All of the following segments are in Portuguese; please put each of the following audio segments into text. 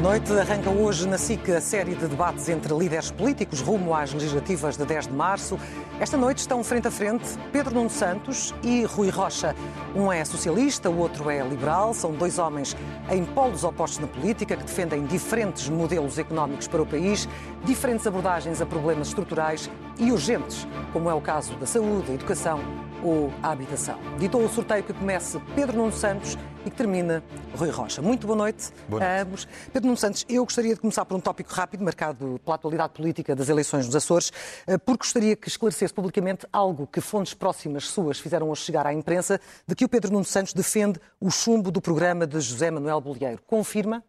Boa noite. Arranca hoje na SIC a série de debates entre líderes políticos rumo às legislativas de 10 de março. Esta noite estão frente a frente Pedro Nuno Santos e Rui Rocha. Um é socialista, o outro é liberal. São dois homens em polos opostos na política que defendem diferentes modelos económicos para o país, diferentes abordagens a problemas estruturais e urgentes, como é o caso da saúde, a educação ou a habitação. Ditou o sorteio que comece Pedro Nuno Santos e que termina Rui Rocha. Muito boa noite, boa noite. a ambos. Pedro Nuno Santos, eu gostaria de começar por um tópico rápido, marcado pela atualidade política das eleições nos Açores, eh, porque gostaria que esclarecesse publicamente algo que fontes próximas suas fizeram hoje chegar à imprensa, de que o Pedro Nuno Santos defende o chumbo do programa de José Manuel Bolieiro. Confirma?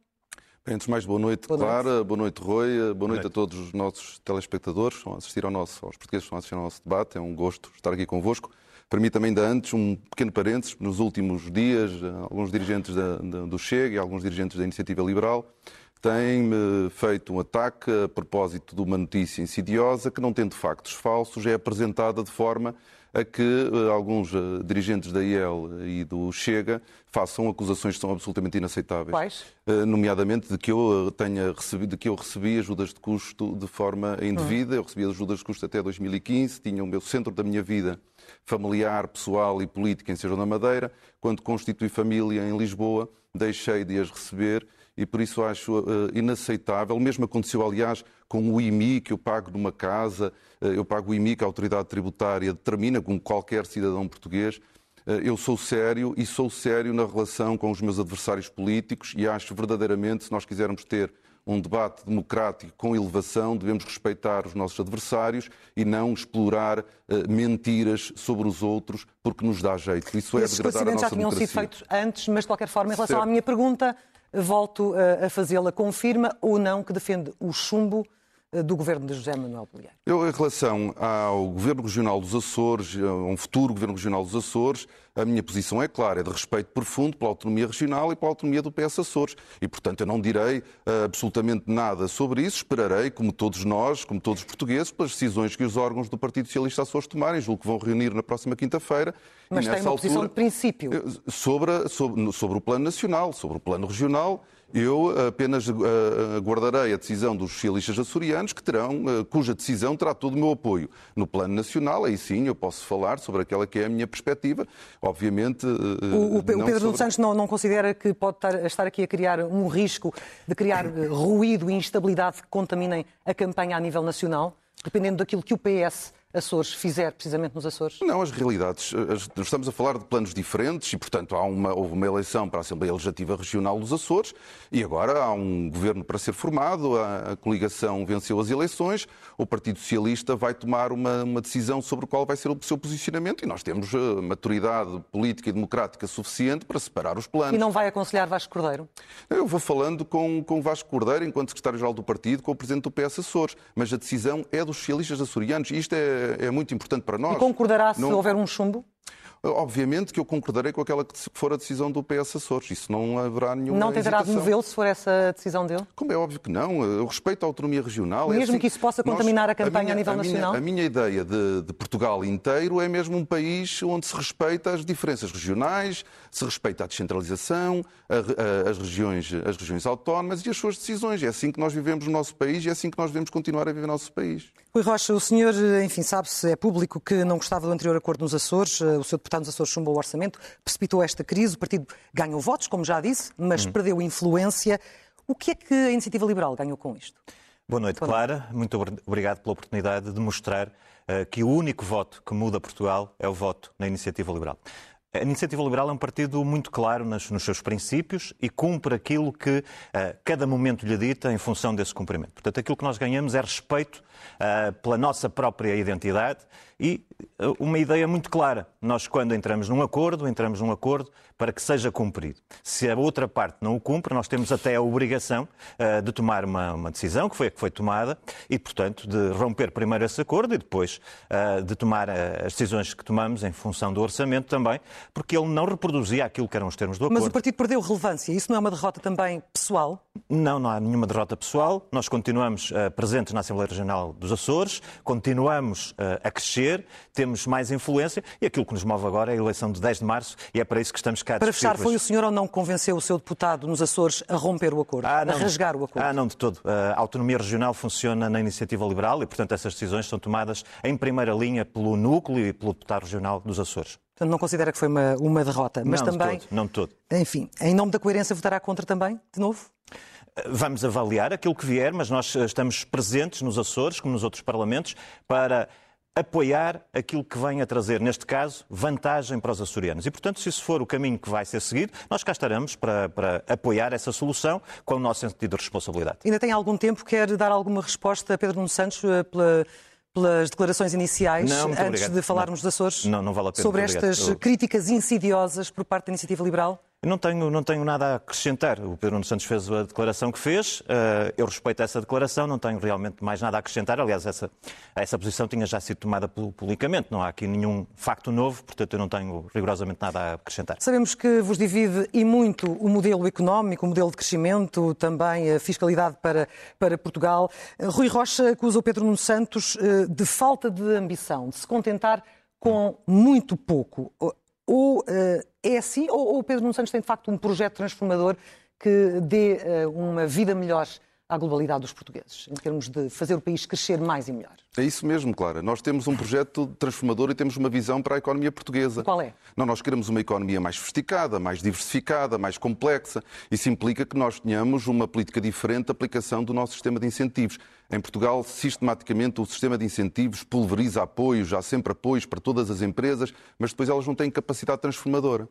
Bem, antes de mais, boa noite, boa Clara, noite. boa noite, Rui, boa, boa noite, noite, a todos os nossos telespectadores que estão a assistir ao nosso, aos portugueses que estão a assistir ao nosso debate. É um gosto estar aqui convosco. Permita-me ainda antes um pequeno parênteses. Nos últimos dias, alguns dirigentes da, da, do Chega e alguns dirigentes da Iniciativa Liberal têm-me feito um ataque a propósito de uma notícia insidiosa que, não tendo factos falsos, é apresentada de forma a que uh, alguns uh, dirigentes da IEL e do Chega façam acusações que são absolutamente inaceitáveis. Quais? Nomeadamente de que eu tenha recebido, de que eu recebi ajudas de custo de forma indevida. Hum. Eu recebi ajudas de custo até 2015, tinha o meu centro da minha vida familiar, pessoal e política em Sejão da Madeira. Quando constituí família em Lisboa, deixei de as receber e por isso acho uh, inaceitável. O mesmo aconteceu, aliás, com o IMI que eu pago numa casa, uh, eu pago o IMI que a autoridade tributária determina, como qualquer cidadão português. Uh, eu sou sério e sou sério na relação com os meus adversários políticos e acho verdadeiramente, se nós quisermos ter um debate democrático com elevação, devemos respeitar os nossos adversários e não explorar uh, mentiras sobre os outros porque nos dá jeito. Isso é degradar a nossa já tinham sido feitos antes, mas de qualquer forma, em relação certo. à minha pergunta, volto a, a fazê-la. Confirma ou não que defende o chumbo eh, do governo de José Manuel Bolieiro? Eu, em relação ao governo regional dos Açores, a um futuro governo regional dos Açores, a minha posição é clara, é de respeito profundo pela autonomia regional e pela autonomia do PS Açores. E, portanto, eu não direi uh, absolutamente nada sobre isso. Esperarei, como todos nós, como todos os portugueses, pelas decisões que os órgãos do Partido Socialista Açores tomarem. Julgo que vão reunir na próxima quinta-feira. Mas tem uma altura, posição de princípio. Sobre, sobre, sobre o plano nacional, sobre o plano regional eu apenas uh, aguardarei a decisão dos socialistas açorianos, que terão, uh, cuja decisão terá todo o meu apoio. No plano nacional, aí sim eu posso falar sobre aquela que é a minha perspectiva. Obviamente. O, o, Pedro sobre... Santos não, não, considera que pode estar, aqui a criar um risco de criar ruído e instabilidade que contaminem a campanha a nível nacional, dependendo daquilo que o PS Açores fizer precisamente nos Açores? Não, as realidades. Estamos a falar de planos diferentes e, portanto, há uma, houve uma eleição para a Assembleia Legislativa Regional dos Açores e agora há um governo para ser formado, a, a coligação venceu as eleições, o Partido Socialista vai tomar uma, uma, decisão sobre qual vai ser o seu posicionamento e nós temos uh, maturidade política e democrática suficiente para separar os planos. E não vai aconselhar Vasco Cordeiro? Eu vou falando com, com Vasco Cordeiro, enquanto secretário-geral do partido, com o presidente do PS Açores, mas a decisão é dos socialistas açorianos e isto é é, muito importante para nós. E concordará se não... houver um chumbo? Obviamente que eu concordarei com aquela que for a decisão do PS Açores. Isso não haverá nenhuma Não tentará movê-lo se for essa decisão dele? Como é óbvio que não. Eu respeito a autonomia regional. É mesmo é assim, que isso possa contaminar nós, a campanha a, minha, a nível a nacional? Minha, a minha ideia de, de, Portugal inteiro é mesmo um país onde se respeita as diferenças regionais, se respeita a descentralização, a, as, regiões, as regiões autónomas e as suas decisões. É assim que nós vivemos no nosso país e é assim que nós devemos continuar a viver no nosso país. Rui Rocha, o senhor, enfim, sabe-se, é público que não gostava do anterior acordo nos Açores. O seu deputado nos Açores chumbou o orçamento, precipitou esta crise. O partido ganhou votos, como já disse, mas hum. perdeu influência. O que é que a Iniciativa Liberal ganhou com isto? Boa noite, Boa Clara. Noite. Muito obrigado pela oportunidade de mostrar uh, que o único voto que muda Portugal é o voto na Iniciativa Liberal. A Iniciativa Liberal é um partido muito claro nos, nos seus princípios e cumpre aquilo que uh, cada momento lhe dita em função desse cumprimento. Portanto, aquilo que nós ganhamos é respeito uh, pela nossa própria identidade e uh, uma ideia muito clara. Nós, quando entramos num acordo, entramos num acordo para que seja cumprido. Se a outra parte não o cumpre, nós temos até a obrigação de tomar uma, uma, decisão, que foi a que foi tomada, e, portanto, de romper primeiro esse acordo e depois de tomar as decisões que tomamos em função do orçamento também, porque ele não reproduzia aquilo que eram os termos do acordo. Mas o partido perdeu relevância. Isso não é uma derrota também pessoal? Não, não há nenhuma derrota pessoal. Nós continuamos uh, presentes na Assembleia Regional dos Açores, continuamos uh, a crescer, temos mais influência e aquilo que nos move agora é a eleição de 10 de março e é para isso que estamos cá Para fechar, foi o senhor ou não que convenceu o seu deputado nos Açores a romper o acordo, ah, não, a rasgar o acordo? Ah, não, de todo. A autonomia regional funciona na iniciativa liberal e, portanto, essas decisões são tomadas em primeira linha pelo núcleo e pelo deputado regional dos Açores. Portanto, não considera que foi uma, uma derrota. Mas não, também. De todo, não de todo. Enfim, em nome da coerência, votará contra também, de novo? Vamos avaliar aquilo que vier, mas nós estamos presentes nos Açores, como nos outros parlamentos, para apoiar aquilo que vem a trazer, neste caso, vantagem para os açorianos. E, portanto, se isso for o caminho que vai ser seguido, nós cá estaremos para, para apoiar essa solução com o nosso sentido de responsabilidade. Ainda tem algum tempo? Quer dar alguma resposta a Pedro Nuno Santos eh, pela pelas declarações iniciais, não, antes obrigado. de falarmos não. dos Açores, não, não vale pena. sobre estas críticas insidiosas por parte da Iniciativa Liberal? Não tenho, não tenho nada a acrescentar. O Pedro Nuno Santos fez a declaração que fez. Eh, eu respeito essa declaração, não tenho realmente mais nada a acrescentar. Aliás, essa, essa posição tinha já sido tomada publicamente. Não há aqui nenhum facto novo, portanto, eu não tenho rigorosamente nada a acrescentar. Sabemos que vos divide e muito o modelo económico, o modelo de crescimento, também a fiscalidade para, para Portugal. Rui Rocha acusa o Pedro Nuno Santos eh, de falta de ambição, de se contentar com muito pouco. Ou assim, ou, o Pedro Nuno Santos tem de facto um projeto transformador que dê uh, uma vida melhor à globalidade dos portugueses, em termos de fazer o país crescer mais e melhor. É isso mesmo, Clara. Nós temos um projeto transformador e temos uma visão para a economia portuguesa. Qual é? Não, nós queremos uma economia mais sofisticada, mais diversificada, mais complexa. Isso implica que nós tenhamos uma política diferente de aplicação do nosso sistema de incentivos. Em Portugal, sistematicamente, o sistema de incentivos pulveriza apoios, há sempre apoios para todas as empresas, mas depois elas não têm capacidade transformadora.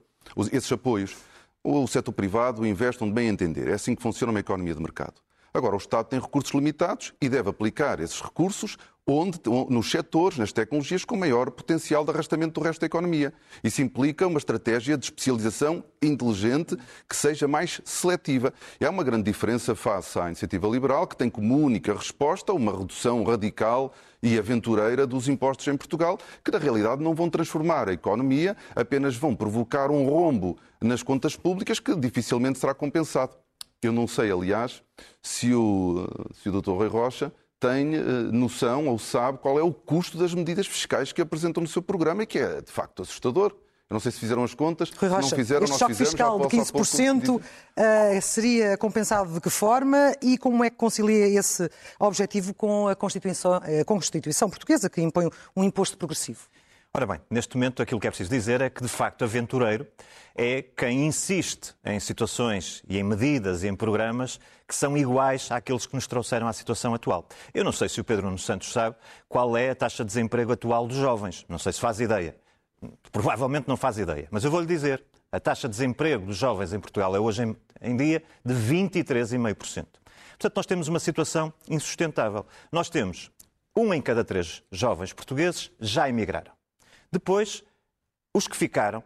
Esses apoios, o setor privado investe onde bem entender. É assim que funciona uma economia de mercado. Agora, o Estado tem recursos limitados e deve aplicar esses recursos onde, nos setores, nas tecnologias com maior potencial de arrastamento do resto da economia. Isso implica uma estratégia de especialização inteligente que seja mais seletiva. E há uma grande diferença face à iniciativa liberal, que tem como única resposta uma redução radical e aventureira dos impostos em Portugal, que na realidade não vão transformar a economia, apenas vão provocar um rombo nas contas públicas que dificilmente será compensado. Eu não sei, aliás, se o, se o Dr. Rui Rocha tem uh, noção ou sabe qual é o custo das medidas fiscais que apresentam no seu programa e que é, de facto, assustador. Eu não sei se fizeram as contas, Rui Rocha, se não fizeram, este nós choque fizemos, fiscal de 15% pouco... uh, seria compensado de que forma e como é que concilia esse objetivo com a Constituição, a Constituição portuguesa, que impõe um imposto progressivo? Ora bem, neste momento aquilo que é preciso dizer é que, de facto, aventureiro é quem insiste em situações e em medidas e em programas que são iguais àqueles que nos trouxeram à situação atual. Eu não sei se o Pedro Nuno Santos sabe qual é a taxa de desemprego atual dos jovens. Não sei se faz ideia. Provavelmente não faz ideia. Mas eu vou-lhe dizer, a taxa de desemprego dos jovens em Portugal é hoje em, dia de 23,5%. Portanto, nós temos uma situação insustentável. Nós temos um em cada três jovens portugueses já emigraram. Depois, os que ficaram,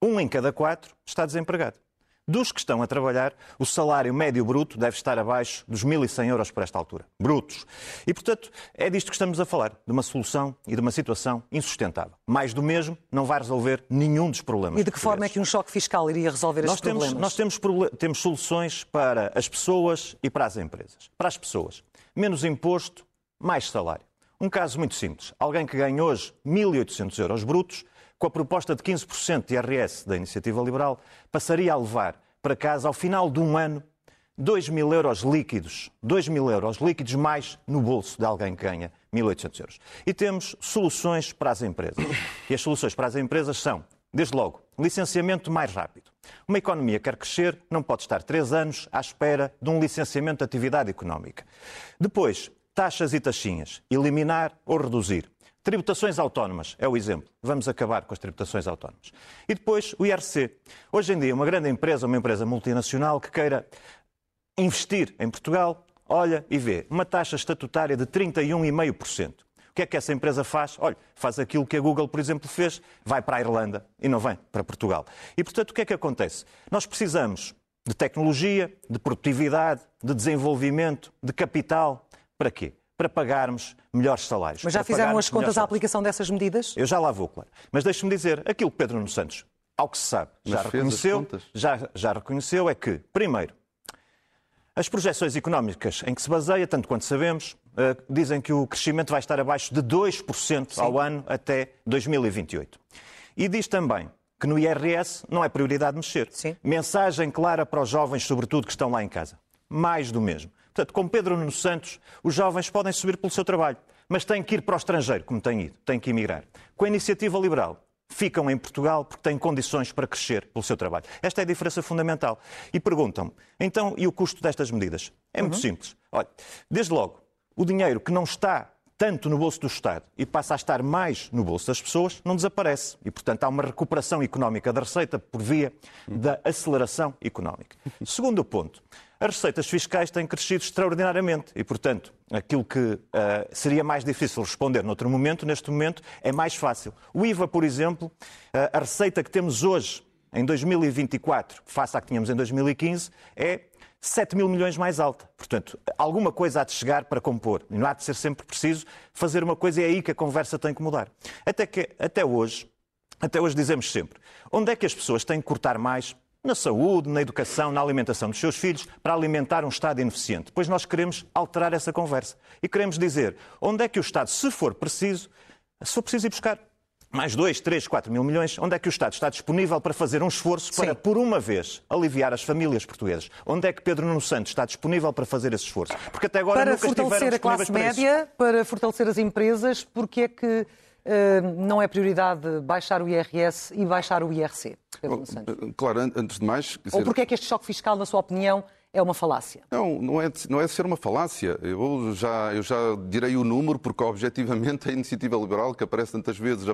um em cada quatro está desempregado. Dos que estão a trabalhar, o salário médio bruto deve estar abaixo dos 1.100 euros por esta altura. Brutos. E, portanto, é disto que estamos a falar, de uma solução e de uma situação insustentável. Mais do mesmo não vai resolver nenhum dos problemas. E de que forma é que um choque fiscal iria resolver nós estes temos, problemas? Nós temos, temos soluções para as pessoas e para as empresas. Para as pessoas, menos imposto, mais salário. Um caso muito simples. Alguém que ganha hoje 1.800 euros brutos, com a proposta de 15% de IRS da Iniciativa Liberal, passaria a levar para casa, ao final de um ano, 2 mil euros líquidos. 2 mil euros líquidos mais no bolso de alguém que ganha 1.800 euros. E temos soluções para as empresas. E as soluções para as empresas são, desde logo, licenciamento mais rápido. Uma economia que quer crescer não pode estar três anos à espera de um licenciamento de atividade económica. Depois, taxas e taxinhas, eliminar ou reduzir. Tributações autónomas é o exemplo. Vamos acabar com as tributações autónomas. E depois o IRC. Hoje em dia, uma grande empresa, uma empresa multinacional que queira investir em Portugal, olha e vê uma taxa estatutária de 31,5%. O que é que essa empresa faz? Olha, faz aquilo que a Google, por exemplo, fez, vai para a Irlanda e não vem para Portugal. E, portanto, o que é que acontece? Nós precisamos de tecnologia, de produtividade, de desenvolvimento, de capital. Para quê? Para pagarmos melhores salários. Mas já fizeram as contas à aplicação dessas medidas? Eu já lá vou, claro. Mas deixe-me dizer, aquilo que Pedro Nuno Santos, ao que se sabe, já reconheceu, já, já reconheceu é que, primeiro, as projeções económicas em que se baseia, tanto quanto sabemos, eh, dizem que o crescimento vai estar abaixo de 2% ao ano até 2028. E diz também que no IRS não é prioridade mexer. Sim. Mensagem clara para os jovens, sobretudo, que estão lá em casa. Mais do mesmo. Portanto, com Pedro Nuno Santos, os jovens podem subir pelo seu trabalho, mas têm que ir para o estrangeiro, como têm ido, têm que emigrar. Com a iniciativa liberal, ficam em Portugal porque têm condições para crescer pelo seu trabalho. Esta é a diferença fundamental. E perguntam-me, então, e o custo destas medidas? É muito uhum. simples. Olha, desde logo, o dinheiro que não está tanto no bolso do Estado e passa a estar mais no bolso das pessoas, não desaparece. E, portanto, há uma recuperação económica da receita por via da aceleração económica. Segundo ponto, as receitas fiscais têm crescido extraordinariamente e, portanto, aquilo que uh, seria mais difícil responder noutro momento, neste momento, é mais fácil. O IVA, por exemplo, uh, a receita que temos hoje, em 2024, face à que tínhamos em 2015, é 7 mil milhões mais alta. Portanto, alguma coisa há de chegar para compor. E não há de ser sempre preciso fazer uma coisa e é aí que a conversa tem que mudar. Até, que, até hoje, até hoje dizemos sempre, onde é que as pessoas têm que cortar mais na saúde, na educação, na alimentação dos seus filhos, para alimentar um Estado ineficiente. Pois nós queremos alterar essa conversa. E queremos dizer onde é que o Estado, se for preciso, se for preciso ir buscar mais 2, 3, 4 mil milhões, onde é que o Estado está disponível para fazer um esforço para, Sim. por uma vez, aliviar as famílias portuguesas? Onde é que Pedro Nuno Santos está disponível para fazer esse esforço? Porque até agora para nunca fortalecer a classe para média, isso. para fortalecer as empresas, porque é que não é prioridade baixar o IRS e baixar o IRC? Pedro Nuno Santos? Claro, antes de mais... Dizer... Ou porque é que este choque fiscal, na sua opinião, é uma falácia. Não, não é, não é ser uma falácia. Eu já, eu já direi o número, porque objetivamente a iniciativa liberal, que aparece tantas vezes,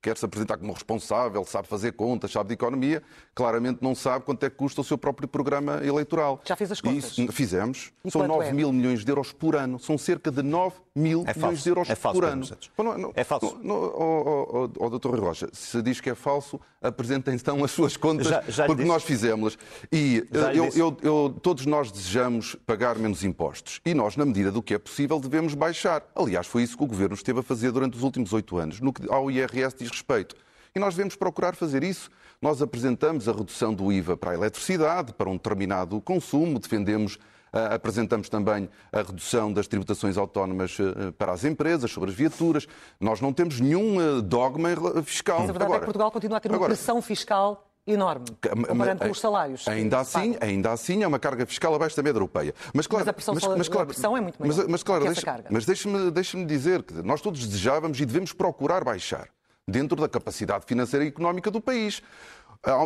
quer se apresentar como responsável, sabe fazer contas, sabe de economia, claramente não sabe quanto é que custa o seu próprio programa eleitoral. Já fez as contas? Isso, fizemos. E São 9 é? mil milhões de euros por ano. São cerca de 9 mil é milhões de euros é falso, por ano. Não, não, é falso. Não, oh, oh, oh, doutor Rui Rocha, se diz que é falso, apresentem então as suas contas, já, já porque nós fizemos-las. E eu, eu, eu, todos todos nós desejamos pagar menos impostos e nós, na medida do que é possível, devemos baixar. Aliás, foi isso que o Governo esteve a fazer durante os últimos oito anos, no que ao IRS diz respeito. E nós devemos procurar fazer isso. Nós apresentamos a redução do IVA para a eletricidade, para um determinado consumo, defendemos Uh, apresentamos também a redução das tributações autónomas uh, para as empresas, sobre as viaturas. Nós não temos nenhum dogma fiscal. Mas a verdade agora, é que Portugal continua a ter uma agora, pressão fiscal enorme, comparando com os salários. Ainda assim, ainda assim é uma carga fiscal abaixo da média europeia. Mas, claro, mas a pressão, mas, mas, claro, a pressão é muito maior mas, mas, claro. Mas deixe-me deixe dizer que nós todos desejávamos e devemos procurar baixar dentro da capacidade financeira e económica do país.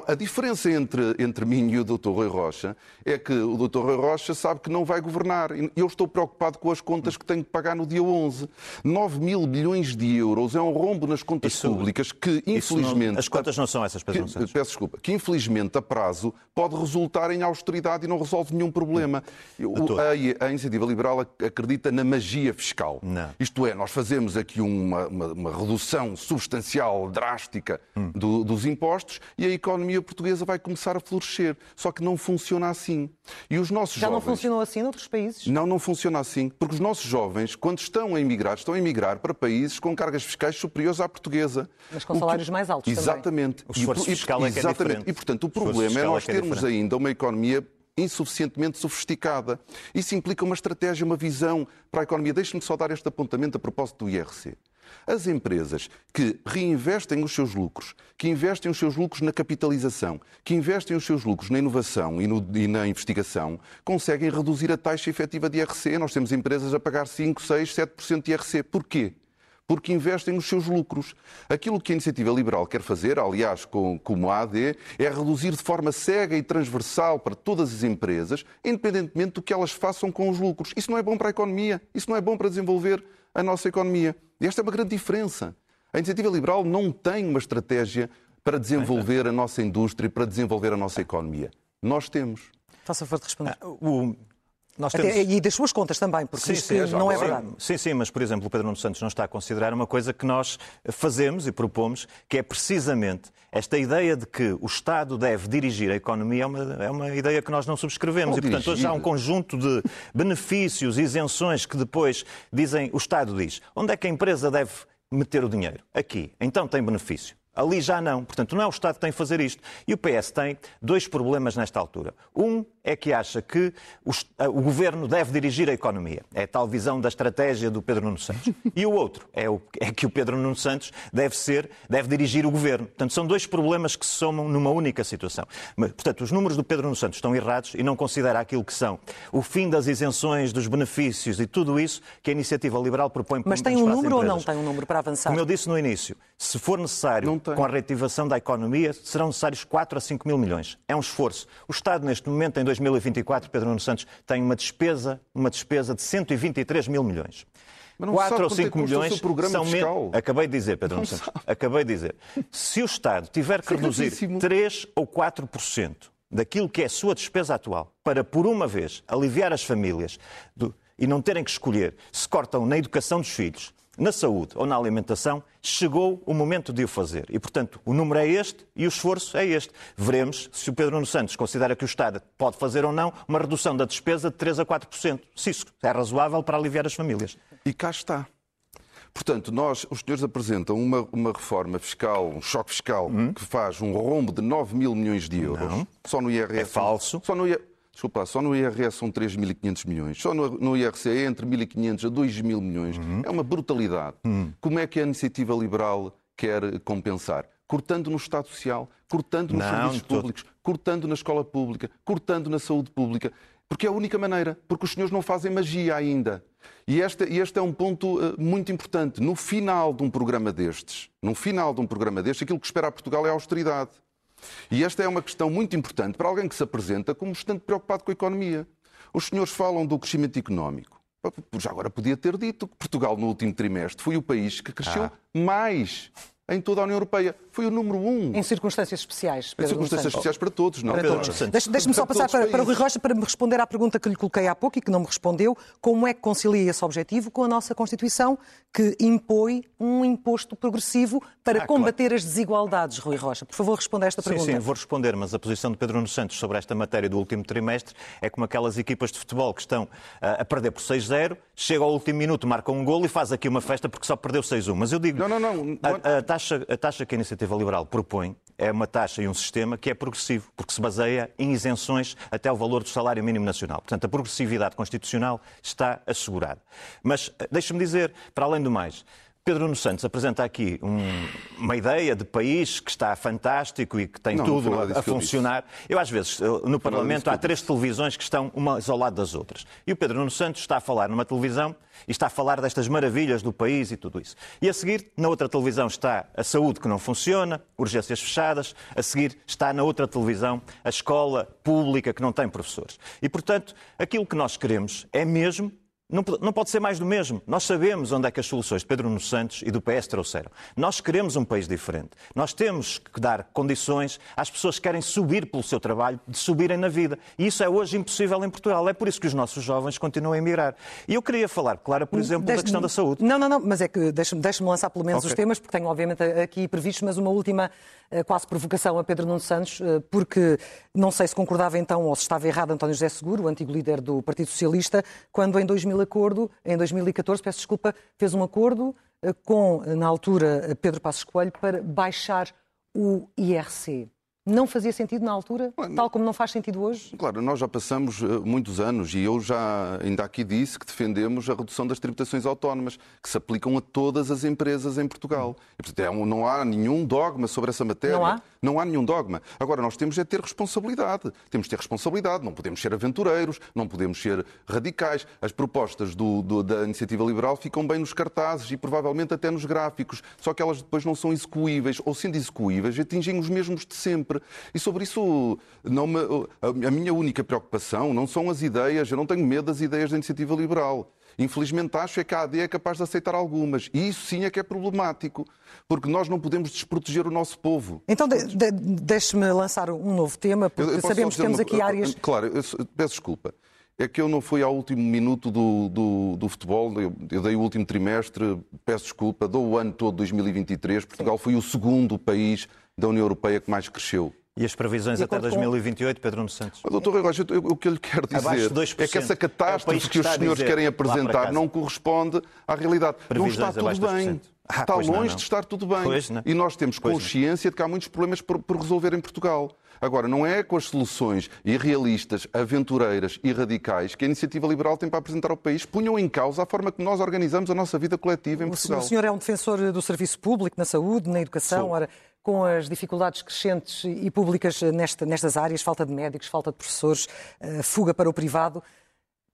A diferença entre, entre mim e o Dr. Rui Rocha é que o Dr. Rui Rocha sabe que não vai governar. Eu estou preocupado com as contas que tenho que pagar no dia 11. 9 mil bilhões de euros é um rombo nas contas isso, públicas que, infelizmente. Não, as contas não são essas, Pedro Peço desculpa. Que, infelizmente, a prazo pode resultar em austeridade e não resolve nenhum problema. A, a, Iniciativa Liberal acredita na magia fiscal. Não. Isto é, nós fazemos aqui uma, uma, uma redução substancial, drástica hum. do, dos impostos e aí economia portuguesa vai começar a florescer. Só que não funciona assim. E os nossos Já jovens... não funcionou assim noutros países? Não, não funciona assim. Porque os nossos jovens, quando estão a emigrar, estão a emigrar para países com cargas fiscais superiores à portuguesa. Mas com salários que... mais altos Exatamente. também. O esforço e, fiscal é que é exatamente. diferente. E, portanto, o problema é nós é termos é ainda uma economia insuficientemente sofisticada. Isso implica uma estratégia, uma visão para a economia. Deixe-me só dar este apontamento a propósito do IRC. As empresas que reinvestem os seus lucros, que investem os seus lucros na capitalização, que investem os seus lucros na inovação e, no, e na investigação, conseguem reduzir a taxa efetiva de IRC. Nós temos empresas a pagar 5, 6, 7% de IRC. Porquê? porque investem nos seus lucros. Aquilo que a Iniciativa Liberal quer fazer, aliás, com, como a AD, é reduzir de forma cega e transversal para todas as empresas, independentemente do que elas façam com os lucros. Isso não é bom para a economia, isso não é bom para desenvolver a nossa economia. E esta é uma grande diferença. A Iniciativa Liberal não tem uma estratégia para desenvolver a nossa indústria, para desenvolver a nossa economia. Nós temos. Faça favor de responder. Ah, o, nós temos... Até, e das suas contas também, porque sim, isto sim, não é verdade. Sim, sim, mas, por exemplo, o Pedro Nuno Santos não está a considerar uma coisa que nós fazemos e propomos, que é precisamente esta ideia de que o Estado deve dirigir a economia é uma, é uma ideia que nós não subscrevemos. Ou e, portanto, hoje há um conjunto de benefícios, isenções que depois dizem, o Estado diz, onde é que a empresa deve meter o dinheiro? Aqui. Então tem benefício. Ali já não. Portanto, não é o Estado que tem que fazer isto. E o PS tem dois problemas nesta altura. Um é que acha que o, governo deve dirigir a economia. É a tal visão da estratégia do Pedro Nuno Santos. E o outro é, o, é que o Pedro Nuno Santos deve ser, deve dirigir o governo. Portanto, são dois problemas que se somam numa única situação. Mas, portanto, os números do Pedro Nuno Santos estão errados e não considera aquilo que são o fim das isenções, dos benefícios e tudo isso que a iniciativa liberal propõe. Mas tem um número ou não tem um número para avançar? Como eu disse no início, se for necessário, com a reativação da economia, serão necessários 4 a 5 mil milhões. É um esforço. O Estado, neste momento, em 2024, Pedro Nuno Santos, tem uma despesa, uma despesa de 123 mil milhões. 4 ou 5 é milhões são menos. Acabei de dizer, Pedro Nuno Santos. Acabei de dizer. Se o Estado tiver que reduzir 3 ou 4% daquilo que é a sua despesa atual para, por uma vez, aliviar as famílias do... e não terem que escolher se cortam na educação dos filhos, na saúde ou na alimentação, chegou o momento de o fazer. E, portanto, o número é este e o esforço é este. Veremos se o Pedro Nuno Santos considera que o Estado pode fazer ou não uma redução da despesa de 3 a 4%. Se isso é razoável para aliviar as famílias. E cá está. Portanto, nós, os senhores apresentam uma, uma reforma fiscal, um choque fiscal, hum? que faz um rombo de 9 mil milhões de euros. Não. Só no IRS. É falso. Só no IRS. Desculpa, só no IRS são 3.500 milhões, só no, no IRC é entre 1.500 a 2.000 milhões. Uhum. É uma brutalidade. Uhum. Como é que a iniciativa liberal quer compensar? Cortando no Estado Social, cortando nos Não, serviços públicos, cortando na escola pública, cortando na saúde pública. Porque é a única maneira, porque os senhores não fazem magia ainda. E este, este é um ponto uh, muito importante. No final de um programa destes, no final de um programa destes, aquilo que espera a Portugal é a austeridade. E esta é uma questão muito importante para alguém que se apresenta como estando preocupado com a economia. Os senhores falam do crescimento económico. Já agora podia ter dito que Portugal, no último trimestre, foi o país que cresceu ah. mais em toda a União Europeia. Foi o número um. Em circunstâncias especiais. Pedro em circunstâncias especiais para todos, não para todos. Deixe-me só passar para, para o Rui Rocha para me responder à pergunta que lhe coloquei há pouco e que não me respondeu. Como é que concilia esse objetivo com a nossa Constituição, que impõe um imposto progressivo para ah, combater claro. as desigualdades, Rui Rocha? Por favor, responda a esta sim, pergunta. Sim, vou responder, mas a posição de Pedro Nuno Santos sobre esta matéria do último trimestre é como aquelas equipas de futebol que estão a perder por 6-0, chega ao último minuto, marcam um golo e faz aqui uma festa porque só perdeu 6-1. Mas eu digo, não, não, não. A, a, taxa, a taxa que a Iniciativa Liberal propõe é uma taxa e um sistema que é progressivo, porque se baseia em isenções até o valor do salário mínimo nacional. Portanto, a progressividade constitucional está assegurada. Mas, eh, deixe-me dizer, para além do mais, Pedro Nuno Santos apresenta aqui um, uma ideia de país que está fantástico e que tem não, tudo a, a funcionar. Eu, eu, às vezes, no Parlamento, há três televisões que estão umas ao lado das outras. E o Pedro Nuno Santos está a falar numa televisão e está a falar destas maravilhas do país e tudo isso. E a seguir, na outra televisão, está a saúde que não funciona, urgências fechadas. A seguir, está na outra televisão a escola pública que não tem professores. E, portanto, aquilo que nós queremos é mesmo não, não, pode ser mais do mesmo. Nós sabemos onde é que as soluções de Pedro Nuno Santos e do PS trouxeram. Nós queremos um país diferente. Nós temos que dar condições às pessoas que querem subir pelo seu trabalho, de subirem na vida. E isso é hoje impossível em Portugal. É por isso que os nossos jovens continuam a emigrar. E eu queria falar, claro, por exemplo, da questão da saúde. Não, não, não, mas é que deixe-me deixe lançar pelo menos okay. os temas, porque tenho obviamente aqui previstos, mas uma última eh, quase provocação a Pedro Nuno Santos, eh, porque não sei se concordava então ou se estava errado António José Seguro, o antigo líder do Partido Socialista, quando em 2000 acordo, em 2014, peço desculpa, fez um acordo eh, com, na altura, Pedro Passos Coelho para baixar o IRC. Não fazia sentido na altura, tal como não faz sentido hoje? Claro, nós já passamos eh, muitos anos e eu já ainda aqui disse que defendemos a redução das tributações autónomas, que se aplicam a todas as empresas em Portugal. E, portanto, é não há nenhum dogma sobre essa matéria. Não há? Não há nenhum dogma. Agora, nós temos é ter responsabilidade. Temos de ter responsabilidade. Não podemos ser aventureiros, não podemos ser radicais. As propostas do, do, da iniciativa liberal ficam bem nos cartazes e provavelmente até nos gráficos, só que elas depois não são execuíveis, ou sendo execuíveis, atingem os mesmos de sempre. E sobre isso, não me, a minha única preocupação não são as ideias, eu não tenho medo das ideias da iniciativa liberal. Infelizmente acho é que a AD é capaz de aceitar algumas. E isso sim é que é problemático, porque nós não podemos desproteger o nosso povo. Então de, de, deixe-me lançar um novo tema, porque eu, eu sabemos que temos uma... aqui áreas... Claro, eu, peço desculpa. É que eu não fui ao último minuto do, do, do futebol, eu, eu, dei o último trimestre, peço desculpa, dou o ano todo 2023. Portugal foi o segundo país da União Europeia que mais cresceu. E as previsões até 2028, Pedro Nuno Santos? Doutor Rui Rocha, o que eu lhe quero dizer é que essa catástrofe é que, que, os senhores querem apresentar não corresponde à realidade. Previsões não está tudo bem. Ah, está longe não, não. de estar tudo bem. Pois, e nós temos consciência de que há muitos problemas por, por resolver em Portugal. Agora, não é com as soluções irrealistas, aventureiras e radicais que a iniciativa liberal tem para apresentar ao país punham em causa a forma como nós organizamos a nossa vida coletiva em Portugal. O senhor é um defensor do serviço público, na saúde, na educação. Ora, com as dificuldades crescentes e públicas nesta, nestas áreas, falta de médicos, falta de professores, eh, fuga para o privado.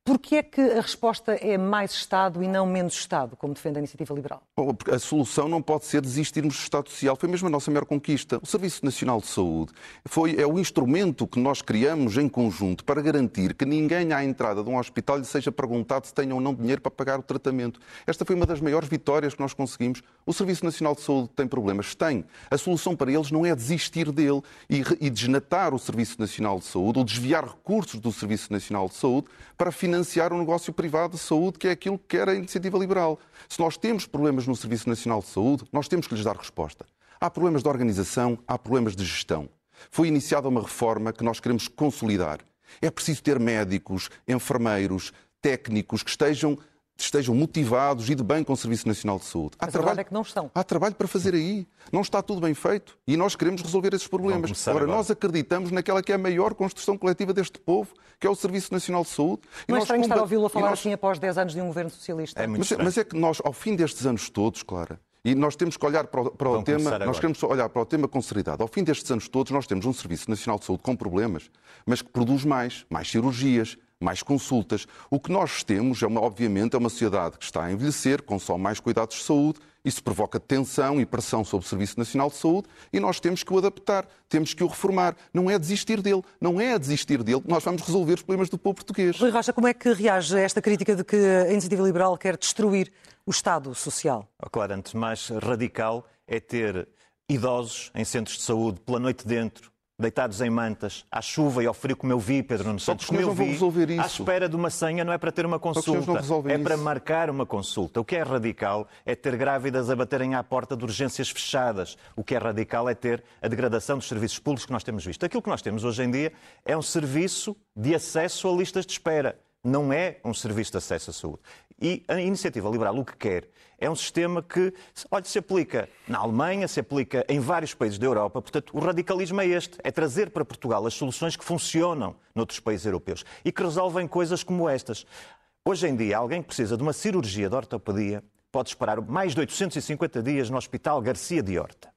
Porquê é que a resposta é mais Estado e não menos Estado, como defende a Iniciativa Liberal? Bom, a solução não pode ser desistirmos do Estado Social. Foi mesmo a nossa maior conquista. O Serviço Nacional de Saúde foi, é o instrumento que nós criamos em conjunto para garantir que ninguém à entrada de um hospital lhe seja perguntado se tem ou não dinheiro para pagar o tratamento. Esta foi uma das maiores vitórias que nós conseguimos. O Serviço Nacional de Saúde tem problemas? Tem. A solução para eles não é desistir dele e, e desnatar o Serviço Nacional de Saúde ou desviar recursos do Serviço Nacional de Saúde para financiar um negócio privado de saúde, que é aquilo que quer a iniciativa liberal. Se nós temos problemas no Serviço Nacional de Saúde, nós temos que lhes dar resposta. Há problemas de organização, há problemas de gestão. Foi iniciada uma reforma que nós queremos consolidar. É preciso ter médicos, enfermeiros, técnicos que estejam estejam motivados e de bem com o Serviço Nacional de Saúde. Há Mas trabalho é que não estão. Há trabalho para fazer aí. Não está tudo bem feito e nós queremos resolver esses problemas. Agora, nós acreditamos naquela que é a maior construção coletiva deste povo, que é o Serviço Nacional de Saúde. Não e é estranho estar a ouvi-lo falar nós... assim após 10 anos de um governo socialista. É mas, mas, é que nós, ao fim destes anos todos, Clara, e nós temos que olhar para o, para o tema, nós queremos olhar para o tema com seriedade. Ao fim destes anos todos, nós temos um Serviço Nacional de Saúde com problemas, mas que produz mais, mais cirurgias, mais consultas. O que nós temos, é uma, obviamente, é uma sociedade que está a envelhecer, consome mais cuidados de saúde, isso provoca tensão e pressão sobre o Serviço Nacional de Saúde e nós temos que o adaptar, temos que o reformar. Não é desistir dele, não é desistir dele que nós vamos resolver os problemas do povo português. Rui Rocha, como é que reage a esta crítica de que a Iniciativa Liberal quer destruir o Estado Social? Oh, claro, antes mais radical é ter idosos em centros de saúde pela noite dentro, deitados em mantas, à chuva e ao frio, como eu vi, Pedro Nuno Santos, como eu vi, resolver isso. à espera de uma senha não é para ter uma consulta, é para marcar uma consulta. O que é radical é ter grávidas a baterem à porta de urgências fechadas. O que é radical é ter a degradação dos serviços públicos que nós temos visto. Aquilo que nós temos hoje em dia é um serviço de acesso a listas de espera. Não é um serviço de acesso à saúde. E a iniciativa liberal o que quer é um sistema que, olha, se aplica na Alemanha, se aplica em vários países da Europa. Portanto, o radicalismo é este: é trazer para Portugal as soluções que funcionam noutros países europeus e que resolvem coisas como estas. Hoje em dia, alguém que precisa de uma cirurgia de ortopedia pode esperar mais de 850 dias no Hospital Garcia de Horta.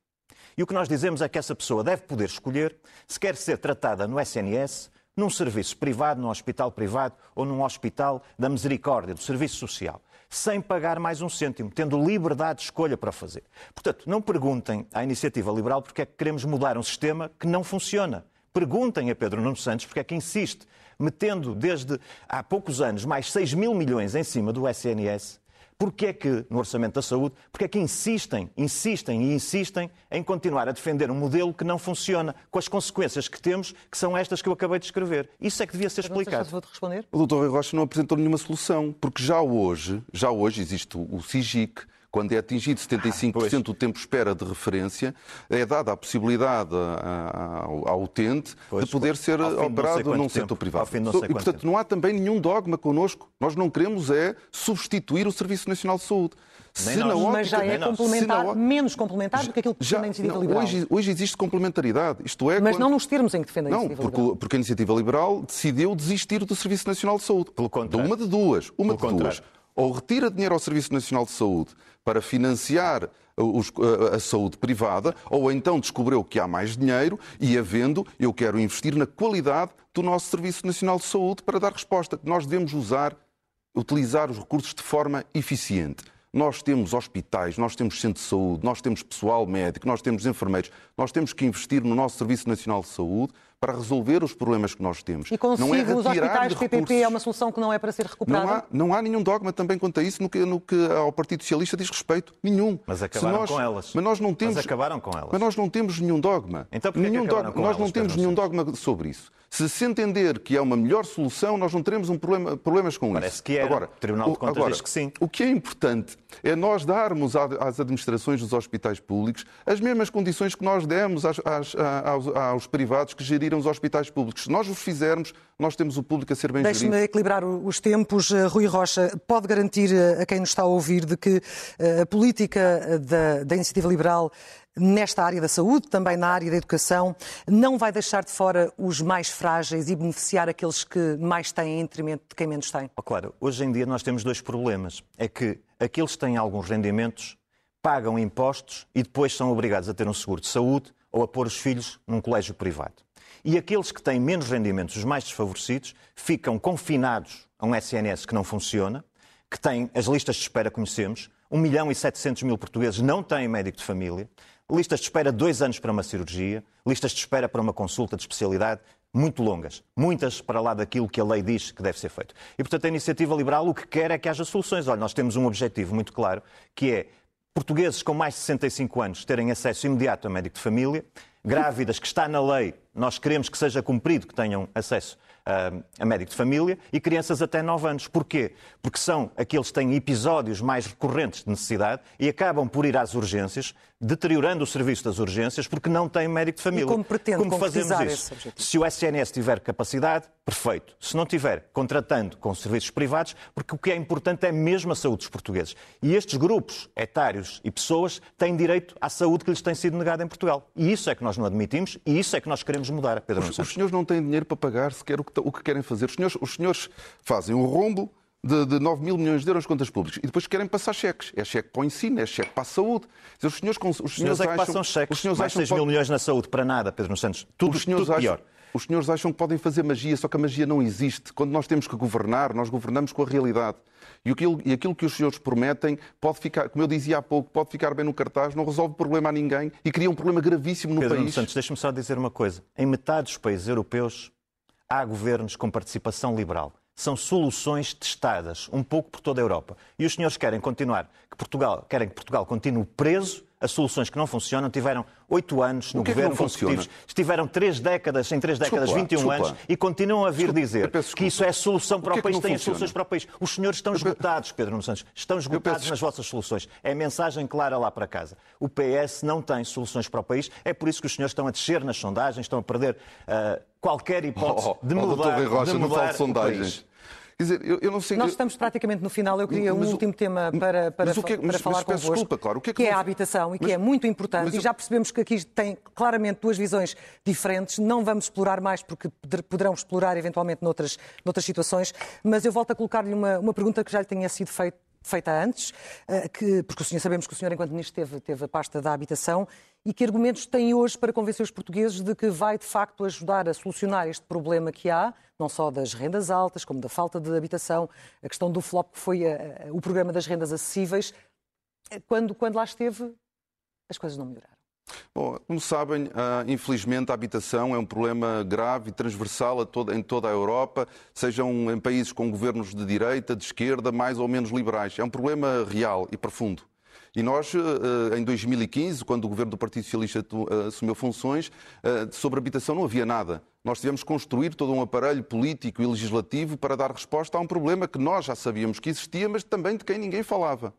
E o que nós dizemos é que essa pessoa deve poder escolher se quer ser tratada no SNS, num serviço privado, num hospital privado ou num hospital da misericórdia, do serviço social sem pagar mais um cêntimo, tendo liberdade de escolha para fazer. Portanto, não perguntem à iniciativa liberal porque é que queremos mudar um sistema que não funciona. Perguntem a Pedro Nuno Santos porque é que insiste, metendo desde há poucos anos mais 6 mil milhões em cima do SNS, Porquê é que, no Orçamento da Saúde, porquê é que insistem, insistem e insistem em continuar a defender um modelo que não funciona, com as consequências que temos, que são estas que eu acabei de escrever? Isso é que devia ser explicado. Não responder. O Dr. Rui Rocha não apresentou nenhuma solução, porque já hoje, já hoje existe o SIGIC, quando é atingido 75% do tempo de espera de referência, é dada a possibilidade ao, ao utente pois, de poder ser operado num setor privado. e, portanto, tempo. não há também nenhum dogma connosco. Nós não queremos é substituir o Serviço Nacional de Saúde. Ótica, mas já é complementar, ótica, menos complementar do que aquilo que já, defende a iniciativa não, liberal. Hoje, hoje, existe complementaridade. Isto é, mas quando... não nos termos em que defende a iniciativa não, porque, liberal. porque a iniciativa liberal decidiu desistir do Serviço Nacional de Saúde. Pelo contrário. De uma de duas. Uma Pelo de contrário. duas ou retira dinheiro ao Serviço Nacional de Saúde para financiar a saúde privada, ou então descobriu que há mais dinheiro e, havendo, eu quero investir na qualidade do nosso Serviço Nacional de Saúde para dar resposta. Nós devemos usar, utilizar os recursos de forma eficiente. Nós temos hospitais, nós temos centros de saúde, nós temos pessoal médico, nós temos enfermeiros. Nós temos que investir no nosso Serviço Nacional de Saúde para resolver os problemas que nós temos. E consigo, não é os hospitais PPP é uma solução que não é para ser recuperada? Não há, não há nenhum dogma também quanto a isso no que, no que ao Partido Socialista diz respeito. Nenhum. Mas acabaram nós, com elas. Mas nós não temos, mas acabaram com elas. Mas nós não temos nenhum dogma. Então nenhum dogma. Nós elas, não temos nenhum dogma sobre isso. Se se entender que é uma melhor solução, nós não teremos um problema, problemas com Parece isso. Parece que é. Agora, o Tribunal de Contas agora, diz que sim. O que é importante é nós darmos às administrações dos hospitais públicos as mesmas condições que nós demos às, às, aos, aos, privados que geriram os hospitais públicos. Se nós os fizermos, nós temos o público a ser bem gerido. Deixe-me equilibrar os tempos. Eh, Rui Rocha, pode garantir eh, a quem nos está a ouvir de que eh, a política da, da iniciativa liberal nesta área da saúde, também na área da educação, não vai deixar de fora os mais frágeis e beneficiar aqueles que mais têm em detrimento de quem menos tem? Oh, claro, hoje em dia nós temos dois problemas. É que aqueles que têm alguns rendimentos pagam impostos e depois são obrigados a ter um seguro de saúde ou a pôr os filhos num colégio privado. E aqueles que têm menos rendimentos, os mais desfavorecidos, ficam confinados a um SNS que não funciona, que tem as listas de espera conhecemos, 1 milhão e 700 mil portugueses não têm médico de família, listas de espera dois anos para uma cirurgia, listas de espera para uma consulta de especialidade muito longas, muitas para lá daquilo que a lei diz que deve ser feito. E, portanto, a iniciativa liberal o que quer é que haja soluções. Olha, nós temos um objetivo muito claro, que é portugueses com mais de 65 anos terem acesso imediato a médico de família, grávidas que está na lei, nós queremos que seja cumprido que tenham acesso a médico de família e crianças até 9 anos. Porquê? Porque são aqueles que têm episódios mais recorrentes de necessidade e acabam por ir às urgências, deteriorando o serviço das urgências porque não têm médico de família. E como pretende como fazemos isso? Se o SNS tiver capacidade, perfeito. Se não tiver, contratando com serviços privados, porque o que é importante é mesmo a saúde dos portugueses. E estes grupos etários e pessoas têm direito à saúde que lhes tem sido negada em Portugal. E isso é que nós não admitimos e isso é que nós queremos mudar, Pedro Os, os senhores não têm dinheiro para pagar sequer o que o que querem fazer. Os senhores, os senhores fazem um rombo de, de 9 mil milhões de euros de contas públicas e depois querem passar cheques. É cheque para o ensino, é cheque para a saúde. Os senhores, os senhores, senhores é que acham, passam cheques. Os senhores Mais acham 6 mil pode... milhões na saúde para nada, Pedro Santos. Tudo, os senhores tudo pior. Acham, os senhores acham que podem fazer magia, só que a magia não existe. Quando nós temos que governar, nós governamos com a realidade. E aquilo, e aquilo que os senhores prometem pode ficar, como eu dizia há pouco, pode ficar bem no cartaz, não resolve problema a ninguém e cria um problema gravíssimo no Pedro país. Santos, deixa-me só dizer uma coisa. Em metade dos países europeus, há governos com participação liberal. São soluções testadas um pouco por toda a Europa. E os senhores querem continuar, que Portugal, querem que Portugal continue preso a soluções que não funcionam. Tiveram oito anos no é governo consecutivos. Estiveram três décadas, em três décadas, desculpa, 21 desculpa. anos, e continuam a vir dizer que isso é solução para o, o país, têm as soluções para o país. Os senhores estão esgotados, Pedro Nuno Santos, estão esgotados peço... nas vossas soluções. É mensagem clara lá para casa. O PS não tem soluções para o país, é por isso que os senhores estão a descer nas sondagens, estão a perder uh, qualquer hipótese oh, de mudar, oh, Rocha, de mudar não sondagens. Quer dizer, eu, eu, não sei... Nós estamos praticamente no final. Eu queria mas, um último tema para, para, que, é- para mas, falar mas, convosco, desculpa, claro. o que, é, que, que é a habitação e que é muito importante. e já percebemos que aqui tem claramente duas visões diferentes. Não vamos explorar mais, porque poderão explorar eventualmente noutras, noutras situações. Mas eu volto a colocar-lhe uma, uma pergunta que já lhe tinha sido feita feita antes, eh, que, porque o senhor, sabemos que o senhor, enquanto ministro, teve, teve a pasta da habitação, e que argumentos tem hoje para convencer os portugueses de que vai, de facto, ajudar a solucionar este problema que há, não só das rendas altas, como da falta de habitação, a questão do flop, que foi a, a, o programa das rendas acessíveis. Eh, quando, quando lá esteve, as coisas não melhoraram. Bom, como sabem, ah, infelizmente a habitação é um problema grave e transversal em toda a Europa, sejam em países com governos de direita, de esquerda, mais ou menos liberais. É um problema real e profundo. E nós, ah, em 2015, quando o governo do Partido Socialista ah, assumiu funções, sobre habitação não havia nada. Nós tivemos que construir todo um aparelho político e legislativo para dar resposta a um problema que nós já sabíamos que existia, mas também de quem ninguém falava.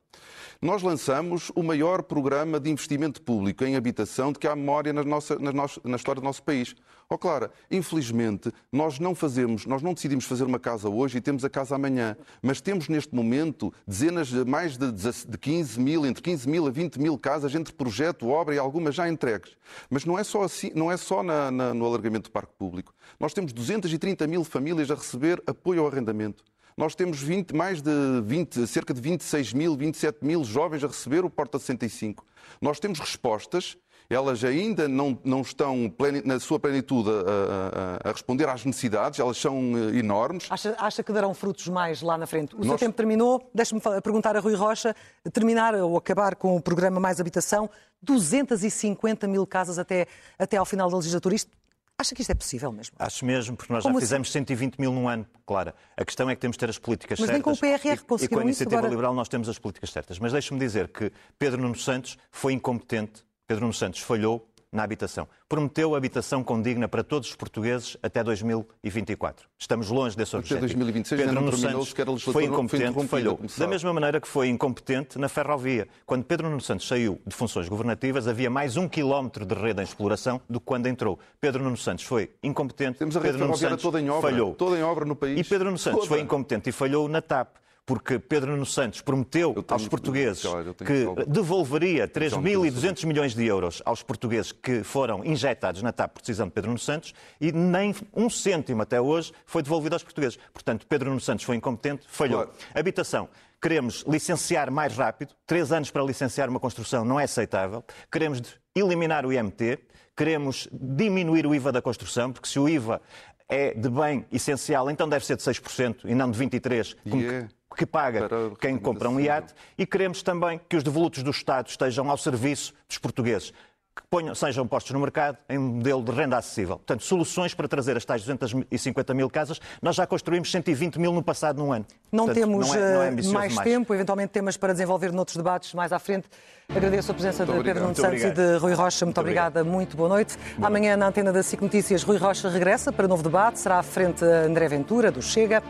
Nós lançamos o maior programa de investimento público em habitação de que há memória na, nossa, na, nossa, na história do nosso país. Ó oh, Clara, infelizmente, nós não fazemos, nós não decidimos fazer uma casa hoje e temos a casa amanhã, mas temos neste momento dezenas, mais de, de 15 mil, entre 15 mil a 20 mil casas entre projeto, obra e algumas já entregues. Mas não é só, assim, não é só na, na, no alargamento do parque público. Nós temos 230 mil famílias a receber apoio ao arrendamento. Nós temos 20, mais de 20, cerca de 26 mil, 27 mil jovens a receber o Porta 65. Nós temos respostas elas ainda não, não estão na sua plenitude a, a, a, responder às necessidades, elas são eh, enormes. Acha, acha que darão frutos mais lá na frente? O Nós... seu tempo terminou, deixe-me perguntar a Rui Rocha, terminar ou acabar com o programa Mais Habitação, 250 mil casas até, até ao final da legislatura. Isto Acha que isto é possível mesmo? Acho mesmo, porque nós Como já assim? fizemos assim? 120 mil num ano, Clara. A questão é que temos de ter as políticas Mas certas. Mas nem com o PRR conseguiram E com a Iniciativa agora... Liberal nós temos as políticas certas. Mas deixe-me dizer que Pedro Nuno Santos foi incompetente, Pedro Nuno Santos falhou na habitação. Prometeu habitação condigna para todos os portugueses até 2024. Estamos longe desse objetivo. Até 2026 Pedro Nuno Santos foi incompetente, foi falhou. Da mesma maneira que foi incompetente na ferrovia. Quando Pedro Nuno Santos saiu de funções governativas, havia mais um quilómetro de rede em exploração do que quando entrou. Pedro Nuno Santos foi incompetente. Temos a rede Pedro ferroviária toda em obra. Falhou. Toda em obra no país. E Pedro Nuno Santos toda. foi incompetente e falhou na TAP porque Pedro Nuno Santos prometeu tenho, aos portugueses que devolveria 3.200 milhões de euros aos portugueses que foram injetados na TAP por decisão de Pedro Nuno Santos e nem um cêntimo até hoje foi devolvido aos portugueses. Portanto, Pedro Nuno Santos foi incompetente, falhou. Claro. Habitação. Queremos licenciar mais rápido. Três anos para licenciar uma construção não é aceitável. Queremos eliminar o IMT. Queremos diminuir o IVA da construção, porque se o IVA é de bem essencial, então deve ser de 6% e não de 23%, como, yeah que paga quem compra um iate e queremos também que os devolutos do Estado estejam ao serviço dos portugueses que ponham, sejam postos no mercado em um modelo de renda acessível. Portanto, soluções para trazer as tais 250 mil casas. Nós já construímos 120 mil no passado num ano. Não Portanto, temos não é, não é mais, mais tempo, eventualmente temas para desenvolver noutros debates mais à frente. Agradeço a presença muito de Pedro Nuno Santos e de Rui Rocha. Muito, muito obrigada, obrigado. muito boa noite. Boa Amanhã, noite. na antena da SIC Notícias, Rui Rocha regressa para novo debate. Será à frente André Ventura, do Chega,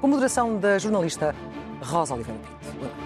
com moderação da jornalista Rosa Oliveira Pinto.